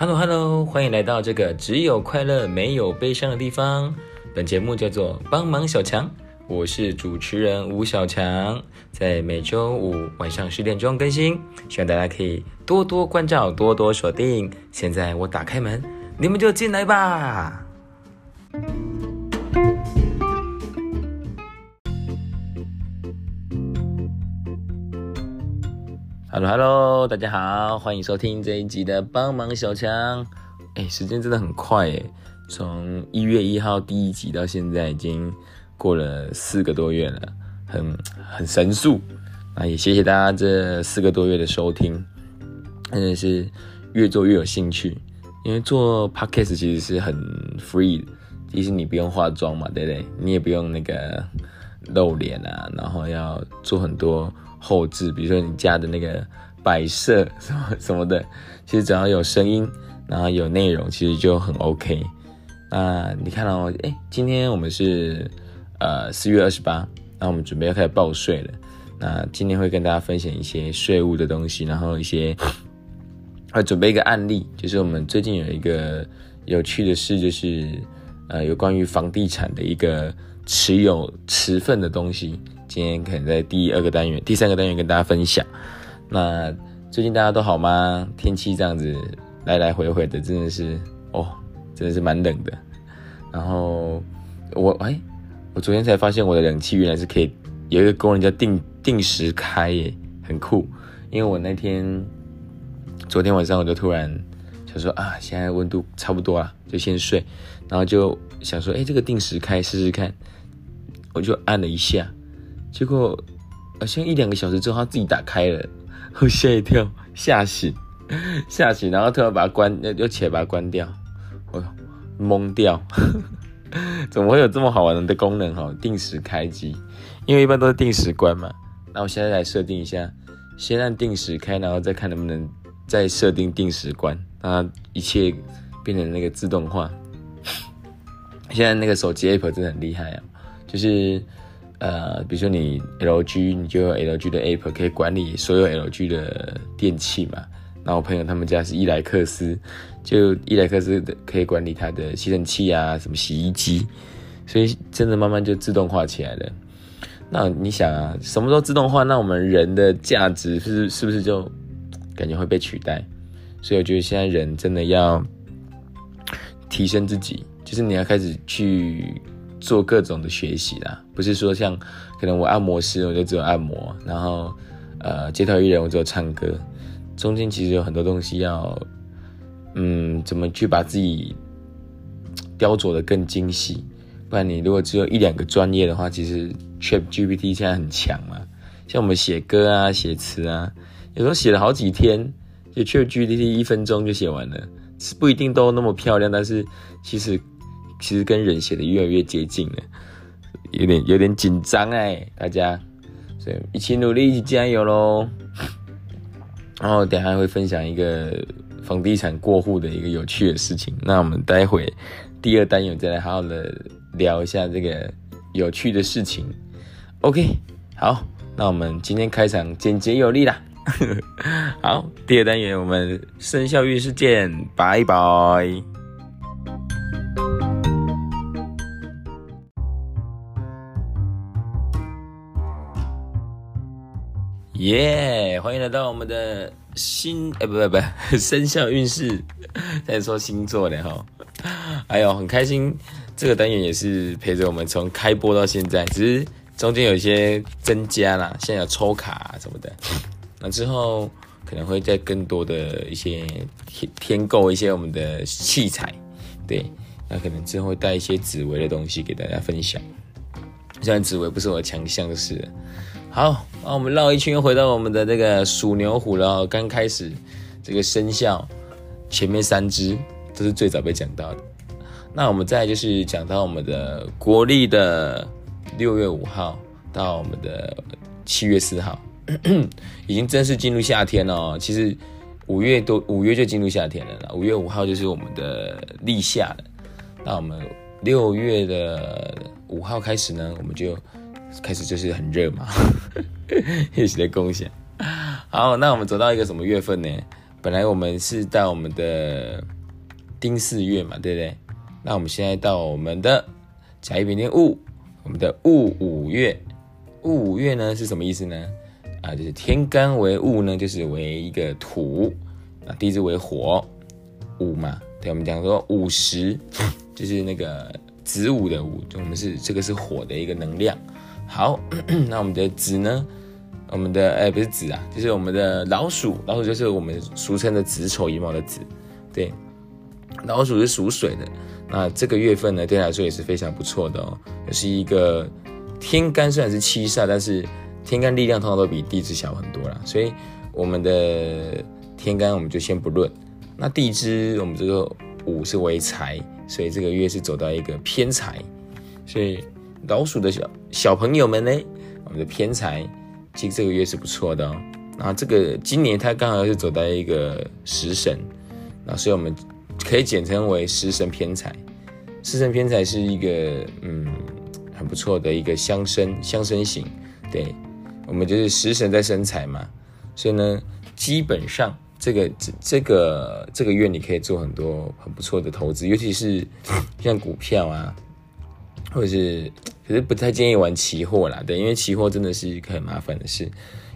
Hello Hello，欢迎来到这个只有快乐没有悲伤的地方。本节目叫做帮忙小强，我是主持人吴小强，在每周五晚上十点钟更新，希望大家可以多多关照，多多锁定。现在我打开门，你们就进来吧。Hello Hello，大家好，欢迎收听这一集的帮忙小强。哎，时间真的很快哎，从一月一号第一集到现在已经过了四个多月了，很很神速。那也谢谢大家这四个多月的收听，真的是越做越有兴趣。因为做 Podcast 其实是很 free，其实你不用化妆嘛，对不对？你也不用那个露脸啊，然后要做很多。后置，比如说你家的那个摆设什么 什么的，其实只要有声音，然后有内容，其实就很 OK。那你看到，哎，今天我们是呃四月二十八，那我们准备要开始报税了。那今天会跟大家分享一些税务的东西，然后一些会准备一个案例，就是我们最近有一个有趣的事，就是呃有关于房地产的一个持有持份的东西。今天可能在第二个单元、第三个单元跟大家分享。那最近大家都好吗？天气这样子来来回回的，真的是哦，真的是蛮冷的。然后我哎，我昨天才发现我的冷气原来是可以有一个功能叫定定时开耶，很酷。因为我那天昨天晚上我就突然想说啊，现在温度差不多了，就先睡。然后就想说，哎，这个定时开试试看，我就按了一下。结果，好像一两个小时之后，它自己打开了，我吓一跳，吓醒，吓醒，然后突然把它关，又起来把它关掉，我懵掉，怎么会有这么好玩的功能哈？定时开机，因为一般都是定时关嘛。那我现在来设定一下，先按定时开，然后再看能不能再设定定时关，让它一切变成那个自动化。现在那个手机 app 真的很厉害啊，就是。呃，比如说你 LG，你就用 LG 的 App 可以管理所有 LG 的电器嘛。那我朋友他们家是伊莱克斯，就伊莱克斯的可以管理它的吸尘器啊，什么洗衣机，所以真的慢慢就自动化起来了。那你想啊，什么时候自动化，那我们人的价值是是不是就感觉会被取代？所以我觉得现在人真的要提升自己，就是你要开始去。做各种的学习啦，不是说像可能我按摩师我就只有按摩，然后呃街头艺人我只有唱歌，中间其实有很多东西要，嗯，怎么去把自己雕琢的更精细？不然你如果只有一两个专业的话，其实 Chat GPT 现在很强嘛，像我们写歌啊、写词啊，有时候写了好几天，就 Chat GPT 一分钟就写完了，是不一定都那么漂亮，但是其实。其实跟人写的越来越接近了，有点有点紧张哎，大家，所以一起努力，一起加油喽！然后等下会分享一个房地产过户的一个有趣的事情。那我们待会第二单元再来好好的聊一下这个有趣的事情。OK，好，那我们今天开场简洁有力啦。好，第二单元我们生肖运势见，拜拜。耶！欢迎来到我们的新哎，不不不，生肖运势。在说星座的哈，哎呦，很开心。这个单元也是陪着我们从开播到现在，只是中间有一些增加啦，现在有抽卡什么的。那之后可能会再更多的一些添添购一些我们的器材，对，那可能之后会带一些紫薇的东西给大家分享。虽然紫薇不是我的强项，是。好，那我们绕一圈回到我们的这个属牛虎了。刚开始这个生肖前面三只都是最早被讲到的。那我们再就是讲到我们的国历的六月五号到我们的七月四号，已经正式进入夏天了。其实五月都五月就进入夏天了。五月五号就是我们的立夏了。那我们六月的五号开始呢，我们就。开始就是很热嘛，一起来共享。好，那我们走到一个什么月份呢？本来我们是到我们的丁四月嘛，对不对？那我们现在到我们的甲乙丙丁戊，我们的戊午月。戊午月呢是什么意思呢？啊，就是天干为戊呢，就是为一个土，啊，地支为火，午嘛。对，我们讲说午时，就是那个子午的午，就我们是这个是火的一个能量。好，那我们的子呢？我们的哎，不是子啊，就是我们的老鼠。老鼠就是我们俗称的子丑寅卯的子。对，老鼠是属水的。那这个月份呢，对来说也是非常不错的哦。也是一个天干虽然是七煞，但是天干力量通常都比地支小很多啦。所以我们的天干我们就先不论。那地支我们这个午是为财，所以这个月是走到一个偏财。所以老鼠的小小朋友们呢，我们的偏财。其实这个月是不错的哦，然后这个今年它刚好是走到一个食神，那所以我们可以简称为食神偏财。食神偏财是一个嗯很不错的一个相生相生型，对我们就是食神在生财嘛，所以呢基本上这个这这个这个月你可以做很多很不错的投资，尤其是像股票啊，或者是。可是不太建议玩期货啦，对，因为期货真的是一个很麻烦的事。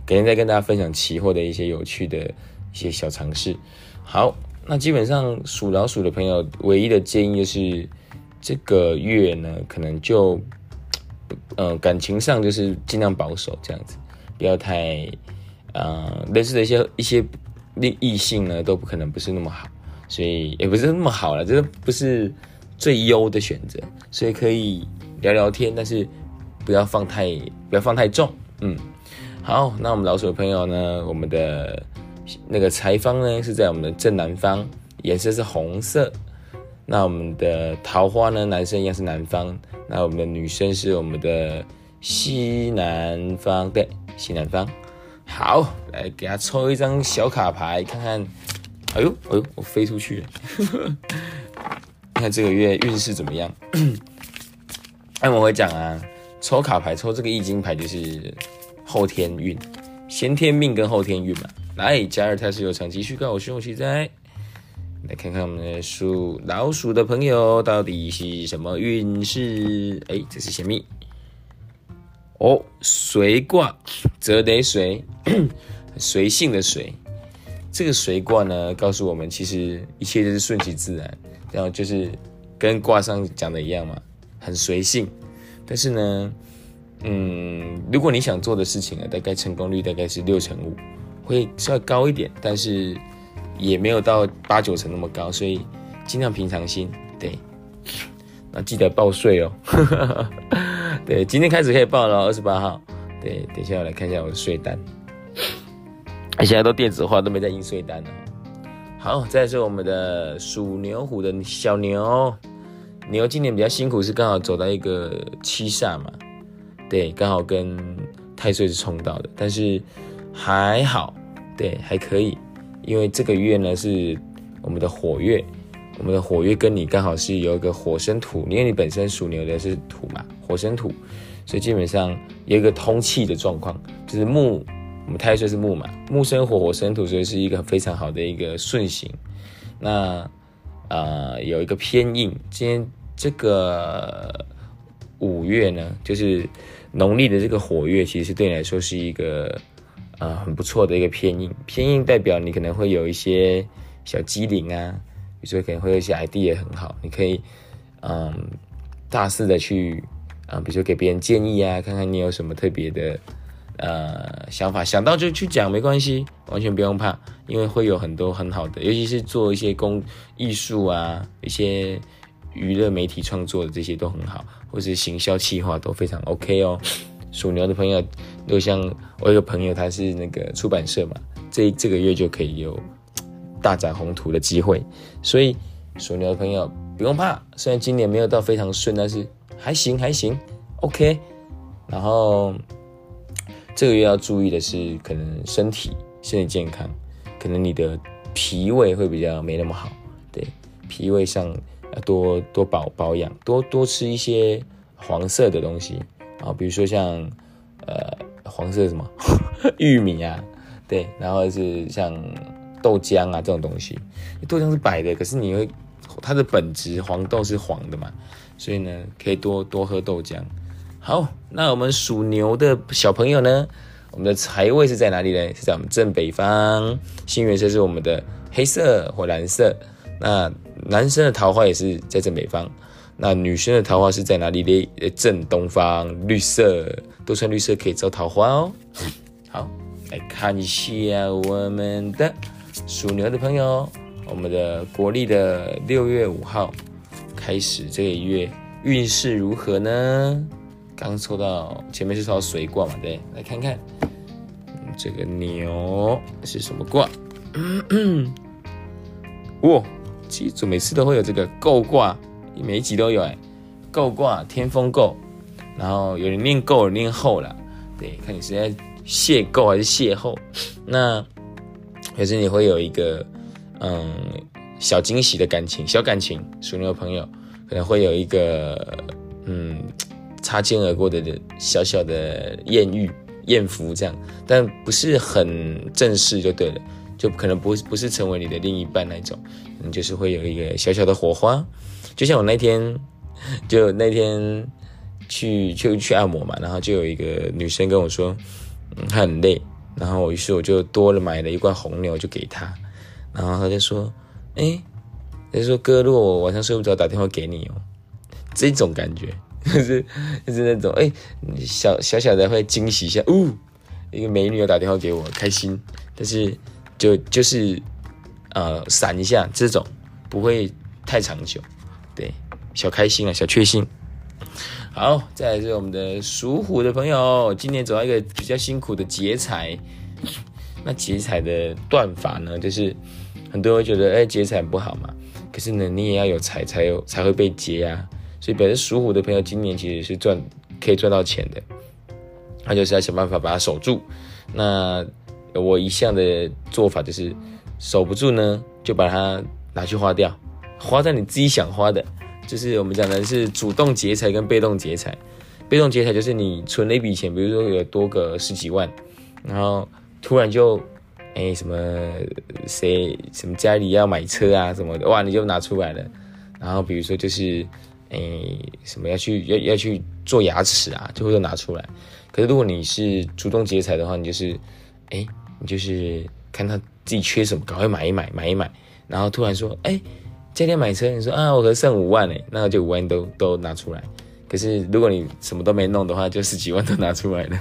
改天再跟大家分享期货的一些有趣的一些小常识。好，那基本上属老鼠的朋友，唯一的建议就是这个月呢，可能就，呃，感情上就是尽量保守这样子，不要太，呃，类似的一些一些异异性呢，都不可能不是那么好，所以也不是那么好了，这个不是最优的选择，所以可以。聊聊天，但是不要放太不要放太重，嗯，好，那我们老鼠的朋友呢？我们的那个财方呢是在我们的正南方，颜色是红色。那我们的桃花呢，男生一样是南方，那我们的女生是我们的西南方，对，西南方。好，来给他抽一张小卡牌，看看。哎呦，哎呦，我飞出去了，看这个月运势怎么样？按我会讲啊，抽卡牌抽这个易经牌就是后天运，先天命跟后天运嘛。来，加尔泰是有长期续告，我胸有期在。来看看我们的属老鼠的朋友到底是什么运势？哎，这是什么？哦，随卦，则得随，随性的随。这个随卦呢，告诉我们其实一切都是顺其自然，然后就是跟卦上讲的一样嘛。很随性，但是呢，嗯，如果你想做的事情啊，大概成功率大概是六成五，会稍微高一点，但是也没有到八九成那么高，所以尽量平常心。对，那记得报税哦。对，今天开始可以报了，二十八号。对，等一下我来看一下我的税单，现在都电子化，都没在印税单了。好，再是我们的属牛虎的小牛。牛今年比较辛苦，是刚好走到一个七煞嘛，对，刚好跟太岁是冲到的，但是还好，对，还可以，因为这个月呢是我们的火月，我们的火月跟你刚好是有一个火生土，因为你本身属牛的是土嘛，火生土，所以基本上有一个通气的状况，就是木，我们太岁是木嘛，木生火，火生土，所以是一个非常好的一个顺行，那。呃，有一个偏硬。今天这个五月呢，就是农历的这个火月，其实对你来说是一个呃很不错的一个偏硬。偏硬代表你可能会有一些小机灵啊，比如说可能会有一些 idea 很好，你可以嗯大肆的去啊，比如说给别人建议啊，看看你有什么特别的。呃，想法想到就去讲，没关系，完全不用怕，因为会有很多很好的，尤其是做一些工艺术啊，一些娱乐媒体创作的这些都很好，或是行销企划都非常 OK 哦。属牛的朋友，就像我有个朋友，他是那个出版社嘛，这这个月就可以有大展宏图的机会，所以属牛的朋友不用怕，虽然今年没有到非常顺，但是还行还行，OK，然后。这个月要注意的是，可能身体身体健康，可能你的脾胃会比较没那么好，对，脾胃上要多多保保养，多多吃一些黄色的东西啊，比如说像呃黄色什么 玉米啊，对，然后是像豆浆啊这种东西。豆浆是白的，可是你会它的本质黄豆是黄的嘛，所以呢可以多多喝豆浆。好，那我们属牛的小朋友呢，我们的财位是在哪里呢？是在我们正北方，幸运色是我们的黑色或蓝色。那男生的桃花也是在正北方，那女生的桃花是在哪里呢？正东方，绿色，多穿绿色可以招桃花哦。好，来看一下我们的属牛的朋友，我们的国历的六月五号开始这个月运势如何呢？刚抽到前面是抽到水卦嘛，对，来看看这个牛是什么卦？哇！其实每次都会有这个够卦，每一集都有哎，够卦天风够，然后有人念够，有人念后了，对，看你是在邂逅还是邂逅。那可是你会有一个嗯小惊喜的感情，小感情，属牛的朋友可能会有一个嗯擦肩而过的小小的艳遇、艳福这样，但不是很正式就对了。就可能不不是成为你的另一半那种，嗯，就是会有一个小小的火花，就像我那天，就那天去去去按摩嘛，然后就有一个女生跟我说，嗯，她很累，然后于是我就多了买了一罐红牛就给她，然后她就说，哎，她说哥，如果我晚上睡不着，打电话给你哦，这种感觉就是 就是那种哎，小小小的会惊喜一下，呜，一个美女要打电话给我，开心，但是。就就是，呃，闪一下这种不会太长久，对，小开心啊，小确幸。好，再来是我们的属虎的朋友，今年走到一个比较辛苦的劫财。那劫财的断法呢，就是很多人觉得，哎，劫财不好嘛。可是呢，你也要有财才有才会被劫啊。所以，本身属虎的朋友今年其实是赚可以赚到钱的，那就是要想办法把它守住。那。我一向的做法就是守不住呢，就把它拿去花掉，花在你自己想花的。就是我们讲的是主动劫财跟被动劫财。被动劫财就是你存了一笔钱，比如说有多个十几万，然后突然就哎什么谁什么家里要买车啊什么的，哇你就拿出来了。然后比如说就是哎什么要去要要去做牙齿啊，就会都拿出来。可是如果你是主动劫财的话，你就是哎。你就是看他自己缺什么，赶快买一买，买一买，然后突然说，哎，今天买车，你说啊，我可剩五万哎，那就五万都都拿出来。可是如果你什么都没弄的话，就十几万都拿出来了，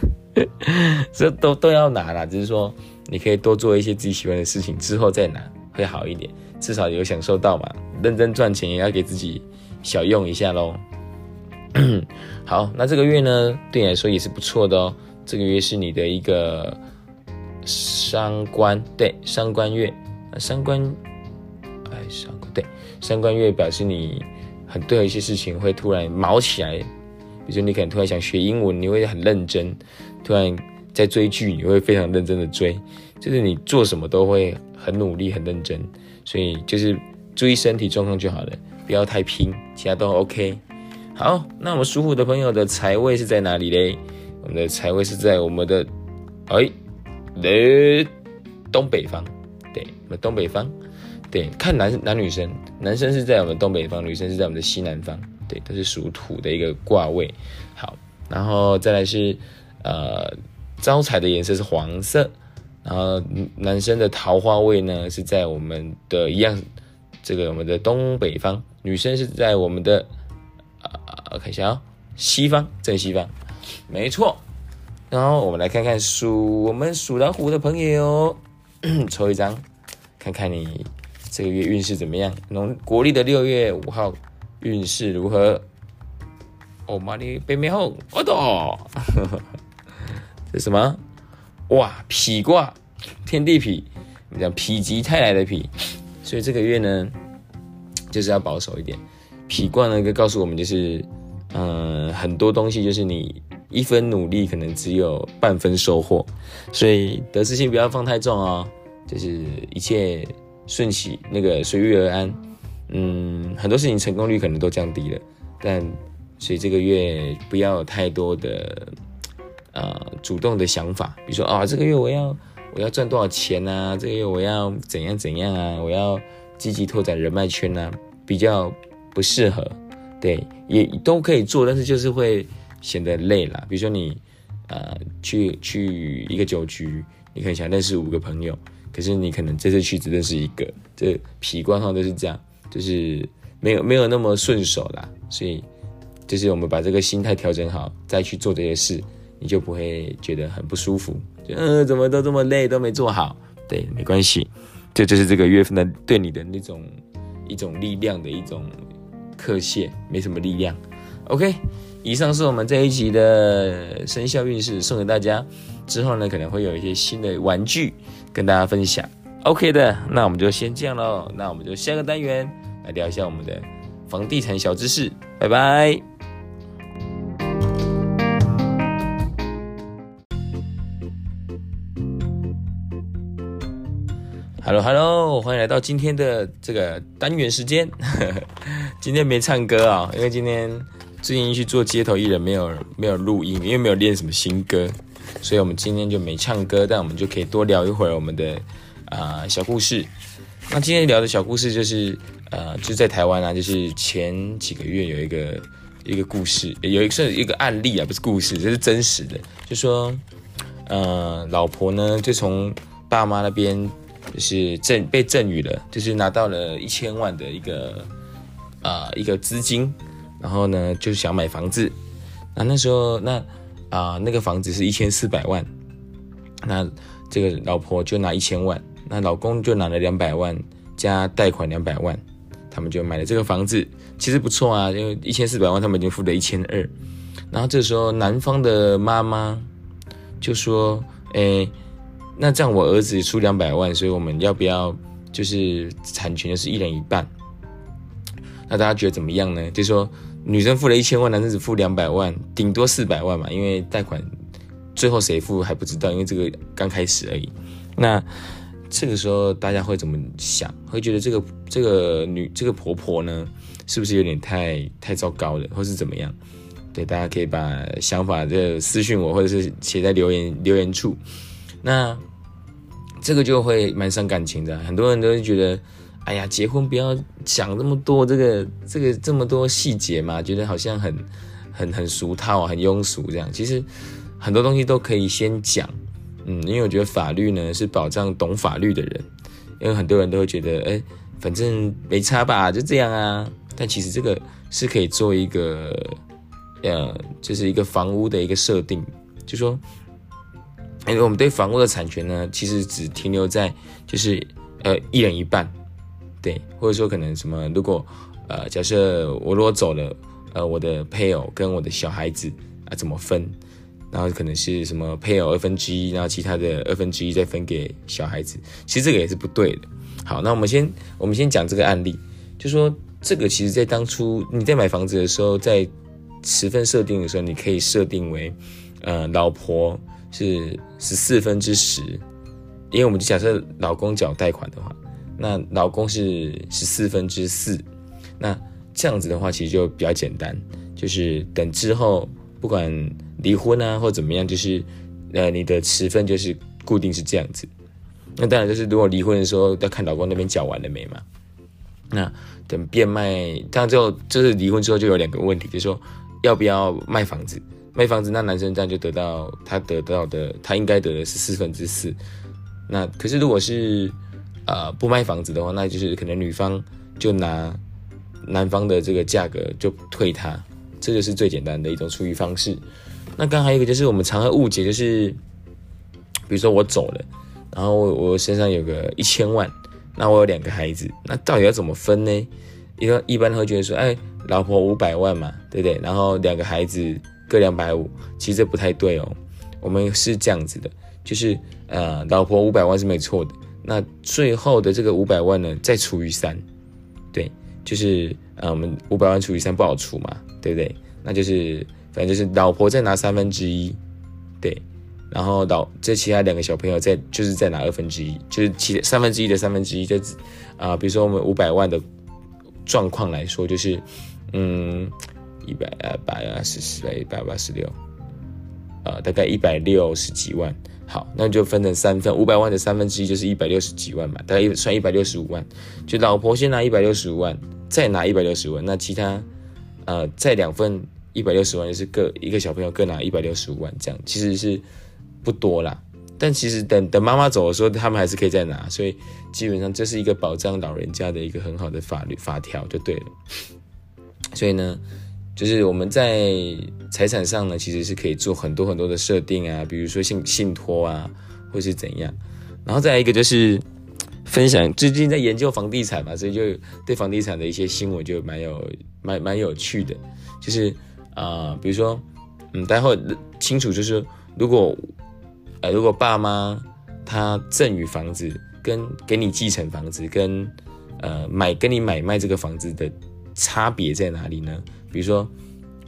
这都都要拿啦。只是说你可以多做一些自己喜欢的事情，之后再拿会好一点，至少有享受到嘛。认真赚钱也要给自己小用一下喽。好，那这个月呢，对你来说也是不错的哦。这个月是你的一个。伤官对伤官月，伤官哎伤官对伤官月表示你很对一些事情会突然毛起来，比如说你可能突然想学英文，你会很认真；突然在追剧，你会非常认真的追，就是你做什么都会很努力、很认真。所以就是注意身体状况就好了，不要太拼，其他都 OK。好，那我们属虎的朋友的财位是在哪里嘞？我们的财位是在我们的哎。的东北方，对，我们东北方，对，看男男女生，男生是在我们东北方，女生是在我们的西南方，对，都是属土的一个卦位。好，然后再来是，呃，招财的颜色是黄色，然后男生的桃花位呢是在我们的一样，这个我们的东北方，女生是在我们的，啊，看一下啊，西方正西方，没错。然后我们来看看属我们属老虎的朋友，抽一张，看看你这个月运势怎么样。农国历的六月五号运势如何？哦妈的，背面后，我懂，这什么？哇，痞卦，天地痞，我们讲否极泰来的否，所以这个月呢，就是要保守一点。痞卦呢，就告诉我们就是，嗯，很多东西就是你。一分努力可能只有半分收获，所以得失心不要放太重哦，就是一切顺其那个随遇而安。嗯，很多事情成功率可能都降低了，但所以这个月不要有太多的呃主动的想法，比如说啊，这个月我要我要赚多少钱啊？这个月我要怎样怎样啊？我要积极拓展人脉圈啊，比较不适合。对，也都可以做，但是就是会显得累了。比如说你呃去去一个酒局，你可能想认识五个朋友，可是你可能这次去只认识一个，这皮官上都是这样，就是没有没有那么顺手啦。所以就是我们把这个心态调整好，再去做这些事。你就不会觉得很不舒服，嗯，怎么都这么累，都没做好。对，没关系，这就是这个月份的对你的那种一种力量的一种刻谢，没什么力量。OK，以上是我们这一集的生肖运势，送给大家。之后呢，可能会有一些新的玩具跟大家分享。OK 的，那我们就先这样喽。那我们就下个单元来聊一下我们的房地产小知识。拜拜。Hello，Hello，欢迎来到今天的这个单元时间。今天没唱歌啊，因为今天最近去做街头艺人，没有没有录音，因为没有练什么新歌，所以我们今天就没唱歌。但我们就可以多聊一会儿我们的啊小故事。那今天聊的小故事就是呃，就在台湾啊，就是前几个月有一个一个故事，有一个是一个案例啊，不是故事，这是真实的。就说呃，老婆呢就从爸妈那边。就是赠被赠予了，就是拿到了一千万的一个啊一个资金，然后呢就想买房子，那那时候那啊那个房子是一千四百万，那这个老婆就拿一千万，那老公就拿了两百万加贷款两百万，他们就买了这个房子，其实不错啊，因为一千四百万他们已经付了一千二，然后这时候男方的妈妈就说，诶。那这样我儿子出两百万，所以我们要不要就是产权就是一人一半？那大家觉得怎么样呢？就说女生付了一千万，男生只付两百万，顶多四百万嘛，因为贷款最后谁付还不知道，因为这个刚开始而已。那这个时候大家会怎么想？会觉得这个这个女这个婆婆呢，是不是有点太太糟糕了，或是怎么样？对，大家可以把想法这私信我，或者是写在留言留言处。那。这个就会蛮伤感情的，很多人都会觉得，哎呀，结婚不要讲那么多这个这个这么多细节嘛，觉得好像很很很俗套、很庸俗这样。其实很多东西都可以先讲，嗯，因为我觉得法律呢是保障懂法律的人，因为很多人都会觉得，哎，反正没差吧，就这样啊。但其实这个是可以做一个，呃，就是一个房屋的一个设定，就说。因为我们对房屋的产权呢，其实只停留在就是呃一人一半，对，或者说可能什么，如果呃假设我如果走了，呃我的配偶跟我的小孩子啊怎么分，然后可能是什么配偶二分之一，然后其他的二分之一再分给小孩子，其实这个也是不对的。好，那我们先我们先讲这个案例，就说这个其实在当初你在买房子的时候，在十分设定的时候，你可以设定为呃老婆。是十四分之十，因为我们就假设老公缴贷款的话，那老公是十四分之四，那这样子的话其实就比较简单，就是等之后不管离婚啊或怎么样，就是呃你的持分就是固定是这样子。那当然就是如果离婚的时候要看老公那边缴完了没嘛。那等变卖，这样之后就是离婚之后就有两个问题，就是说要不要卖房子。卖房子，那男生这样就得到他得到的，他应该得的是四分之四。那可是如果是呃不卖房子的话，那就是可能女方就拿男方的这个价格就退他，这就是最简单的一种处理方式。那刚还有一个就是我们常会误解，就是比如说我走了，然后我我身上有个一千万，那我有两个孩子，那到底要怎么分呢？一个一般会觉得说，哎，老婆五百万嘛，对不对？然后两个孩子。各两百五，其实这不太对哦。我们是这样子的，就是呃，老婆五百万是没错的。那最后的这个五百万呢，再除以三，对，就是呃，我们五百万除以三不好除嘛，对不对？那就是反正就是老婆再拿三分之一，对，然后老这其他两个小朋友再就是再拿二分之一，就是其三分之一的三分之一，就啊，比如说我们五百万的状况来说，就是嗯。一百啊，百啊，十四一百八十六，呃，大概一百六十几万。好，那就分成三份，五百万的三分之一就是一百六十几万嘛，大概算一百六十五万。就老婆先拿一百六十五万，再拿一百六十万，那其他呃再两份一百六十万，就是各一个小朋友各拿一百六十五万，这样其实是不多啦。但其实等等妈妈走的时候，他们还是可以再拿，所以基本上这是一个保障老人家的一个很好的法律法条就对了。所以呢，就是我们在财产上呢，其实是可以做很多很多的设定啊，比如说信信托啊，或是怎样。然后再来一个就是分享，最近在研究房地产嘛，所以就对房地产的一些新闻就蛮有蛮蛮有趣的。就是啊，比如说，嗯，待会清楚就是如果。呃，如果爸妈他赠与房子，跟给你继承房子，跟呃买跟你买卖这个房子的差别在哪里呢？比如说，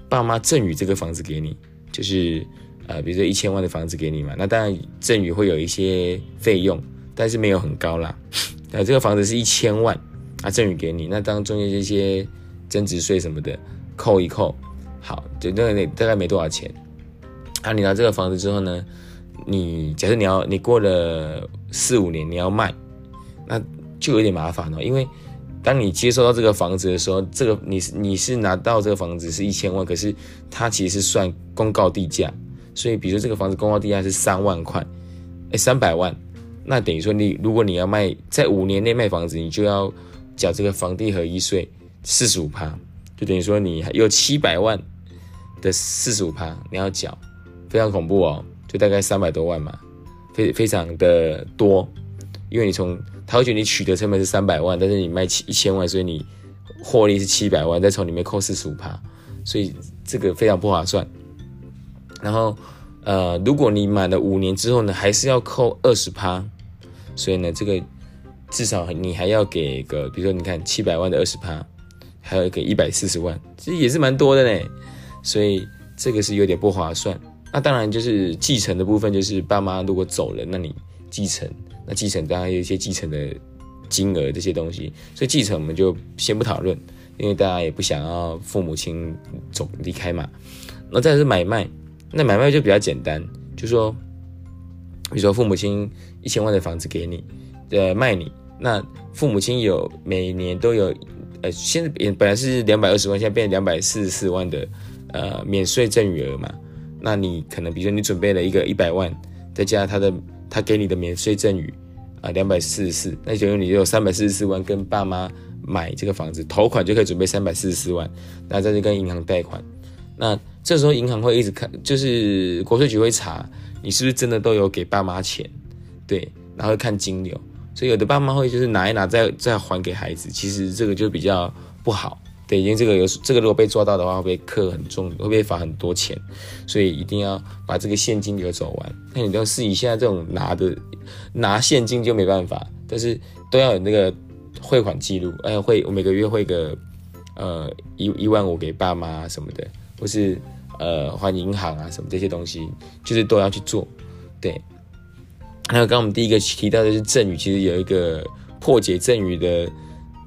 爸妈赠与这个房子给你，就是呃，比如说一千万的房子给你嘛，那当然赠与会有一些费用，但是没有很高啦。呃，这个房子是一千万，啊，赠与给你，那当中间这些增值税什么的扣一扣，好，就那那大概没多少钱。啊，你拿这个房子之后呢？你假设你要你过了四五年你要卖，那就有点麻烦了。因为当你接收到这个房子的时候，这个你你是拿到这个房子是一千万，可是它其实算公告地价，所以比如说这个房子公告地价是三万块，哎三百万，那等于说你如果你要卖在五年内卖房子，你就要缴这个房地合一税四十五趴，就等于说你有七百万的四十五趴你要缴，非常恐怖哦。就大概三百多万嘛，非非常的多，因为你从他会觉得你取得成本是三百万，但是你卖七一千万，所以你获利是七百万，再从里面扣四十五趴，所以这个非常不划算。然后呃，如果你买了五年之后呢，还是要扣二十趴，所以呢，这个至少你还要给个，比如说你看七百万的二十趴，还要给一百四十万，其实也是蛮多的呢，所以这个是有点不划算。那当然就是继承的部分，就是爸妈如果走了，那你继承，那继承当然有一些继承的金额这些东西，所以继承我们就先不讨论，因为大家也不想要父母亲走离开嘛。那再是买卖，那买卖就比较简单，就说，比如说父母亲一千万的房子给你，呃卖你，那父母亲有每年都有，呃现在也本来是两百二十万，现在变两百四十四万的呃免税赠与额嘛。那你可能，比如说你准备了一个一百万，再加上他的他给你的免税赠与啊，两百四十四，那等于你有三百四十四万跟爸妈买这个房子，头款就可以准备三百四十四万，那再去跟银行贷款，那这时候银行会一直看，就是国税局会查你是不是真的都有给爸妈钱，对，然后看金流，所以有的爸妈会就是拿一拿再再还给孩子，其实这个就比较不好。北京这个有这个如果被抓到的话，会被课很重，会被罚很多钱，所以一定要把这个现金流走完。那你都要是以现在这种拿的拿现金就没办法，但是都要有那个汇款记录，哎，汇我每个月汇个呃一一万五给爸妈什么的，或是呃还银行啊什么这些东西，就是都要去做。对，还有刚刚我们第一个提到的是赠与，其实有一个破解赠与的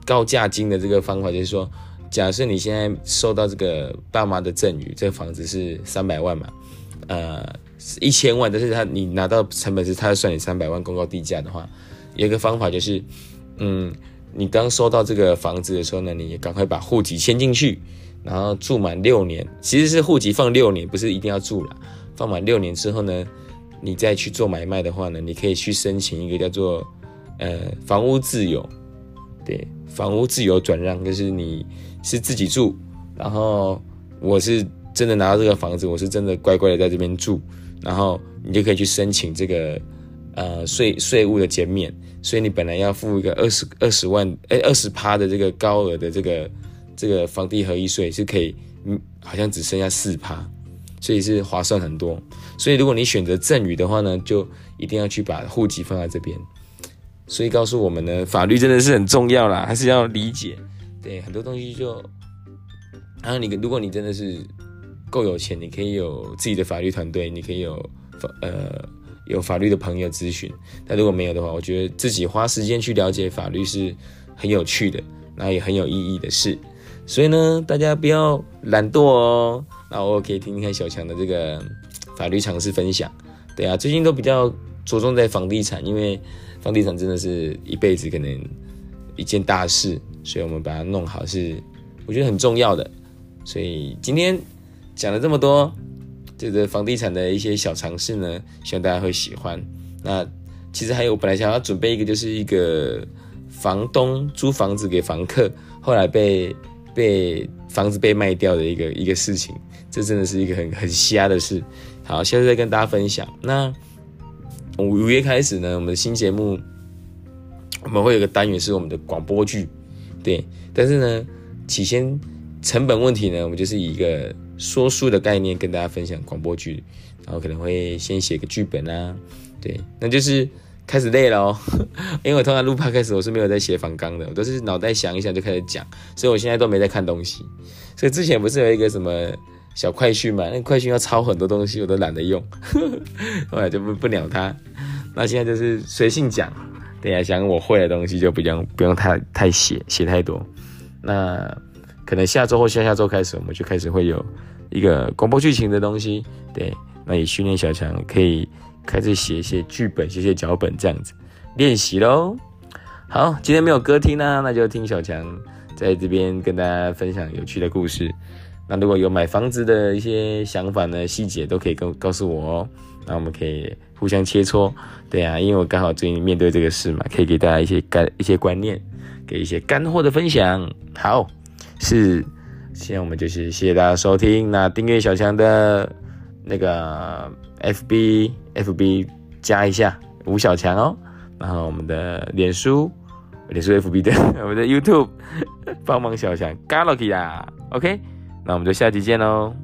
高价金的这个方法，就是说。假设你现在收到这个爸妈的赠与，这个房子是三百万嘛，呃，一千万，但是他你拿到成本是他要算你三百万公告地价的话，有一个方法就是，嗯，你刚收到这个房子的时候呢，你赶快把户籍迁进去，然后住满六年，其实是户籍放六年，不是一定要住了，放满六年之后呢，你再去做买卖的话呢，你可以去申请一个叫做呃房屋自由，对，房屋自由转让，就是你。是自己住，然后我是真的拿到这个房子，我是真的乖乖的在这边住，然后你就可以去申请这个呃税税务的减免，所以你本来要付一个二十二十万哎二十趴的这个高额的这个这个房地合一税是可以，嗯好像只剩下四趴，所以是划算很多。所以如果你选择赠与的话呢，就一定要去把户籍放在这边。所以告诉我们呢，法律真的是很重要啦，还是要理解。对很多东西就，然后你如果你真的是够有钱，你可以有自己的法律团队，你可以有法呃有法律的朋友咨询。但如果没有的话，我觉得自己花时间去了解法律是很有趣的，然后也很有意义的事。所以呢，大家不要懒惰哦。那我可以听听看小强的这个法律常识分享。对啊，最近都比较着重在房地产，因为房地产真的是一辈子可能一件大事，所以我们把它弄好是我觉得很重要的。所以今天讲了这么多，这个房地产的一些小尝试呢，希望大家会喜欢。那其实还有我，本来想要准备一个，就是一个房东租房子给房客，后来被被房子被卖掉的一个一个事情，这真的是一个很很瞎的事。好，下次再跟大家分享。那五五月开始呢，我们的新节目我们会有个单元是我们的广播剧，对，但是呢，起先。成本问题呢，我们就是以一个说书的概念跟大家分享广播剧，然后可能会先写个剧本啊，对，那就是开始累了哦，因为我通常录 p 开始我是没有在写反纲的，我都是脑袋想一想就开始讲，所以我现在都没在看东西，所以之前不是有一个什么小快讯嘛，那快讯要抄很多东西，我都懒得用，后来就不不鸟他，那现在就是随性讲，等下想我会的东西就不用不用太太写写太多，那。可能下周或下下周开始，我们就开始会有一个广播剧情的东西，对，那也训练小强可以开始写一些剧本、写写脚本这样子练习喽。好，今天没有歌听呢，那就听小强在这边跟大家分享有趣的故事。那如果有买房子的一些想法呢、细节，都可以跟告诉我哦。那我们可以互相切磋，对啊，因为我刚好最近面对这个事嘛，可以给大家一些干一些观念，给一些干货的分享。好。是，现在我们就是谢谢大家收听。那订阅小强的那个 FB，FB 加一下吴小强哦。然后我们的脸书，脸书 FB 的，我们的 YouTube 帮忙小强 Galaxy 啊。OK，那我们就下期见喽。